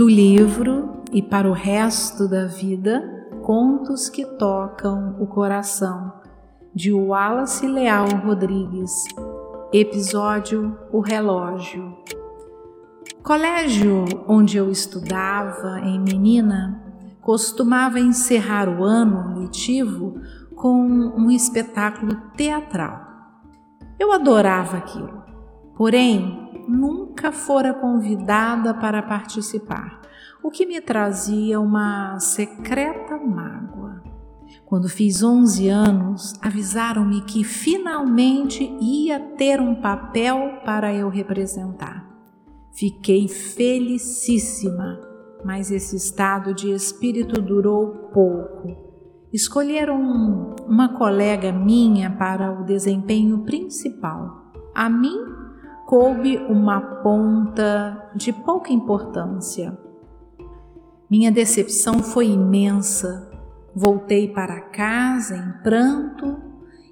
do livro e para o resto da vida, contos que tocam o coração, de Wallace Leal Rodrigues. Episódio O Relógio. Colégio onde eu estudava em menina costumava encerrar o ano letivo com um espetáculo teatral. Eu adorava aquilo, porém nunca fora convidada para participar, o que me trazia uma secreta mágoa. Quando fiz 11 anos, avisaram-me que finalmente ia ter um papel para eu representar. Fiquei felicíssima, mas esse estado de espírito durou pouco. Escolheram uma colega minha para o desempenho principal. A mim coube uma ponta de pouca importância. Minha decepção foi imensa. Voltei para casa em pranto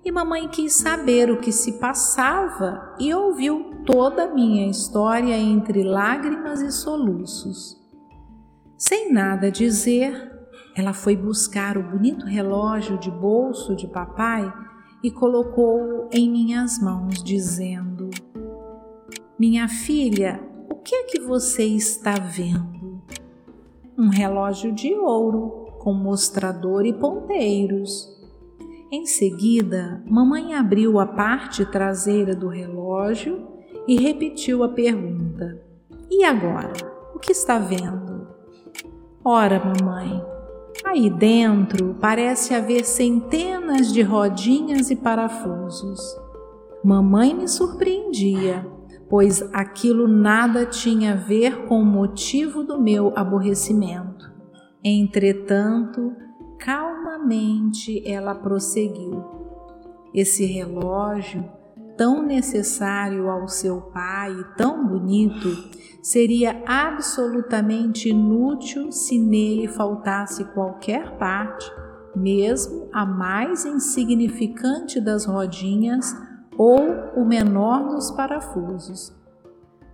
e mamãe quis saber o que se passava e ouviu toda a minha história entre lágrimas e soluços. Sem nada dizer, ela foi buscar o bonito relógio de bolso de papai e colocou em minhas mãos, dizendo: minha filha, o que é que você está vendo? Um relógio de ouro com mostrador e ponteiros. Em seguida, mamãe abriu a parte traseira do relógio e repetiu a pergunta: E agora? O que está vendo? Ora, mamãe, aí dentro parece haver centenas de rodinhas e parafusos. Mamãe me surpreendia pois aquilo nada tinha a ver com o motivo do meu aborrecimento. Entretanto, calmamente ela prosseguiu. Esse relógio, tão necessário ao seu pai e tão bonito, seria absolutamente inútil se nele faltasse qualquer parte, mesmo a mais insignificante das rodinhas ou o menor dos parafusos.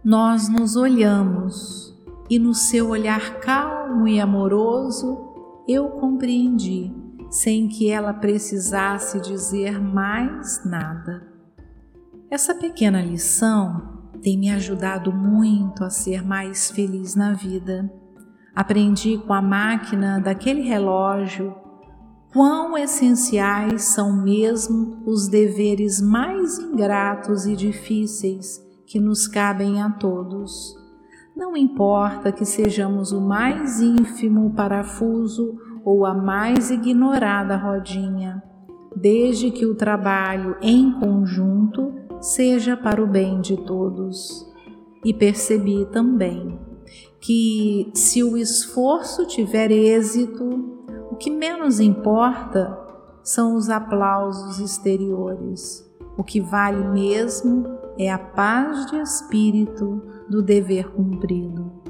Nós nos olhamos e no seu olhar calmo e amoroso eu compreendi, sem que ela precisasse dizer mais nada. Essa pequena lição tem me ajudado muito a ser mais feliz na vida. Aprendi com a máquina daquele relógio quão essenciais são mesmo os deveres mais ingratos e difíceis que nos cabem a todos. Não importa que sejamos o mais ínfimo parafuso ou a mais ignorada rodinha, desde que o trabalho em conjunto seja para o bem de todos. E percebi também que, se o esforço tiver êxito, o que menos importa são os aplausos exteriores. O que vale mesmo é a paz de espírito do dever cumprido.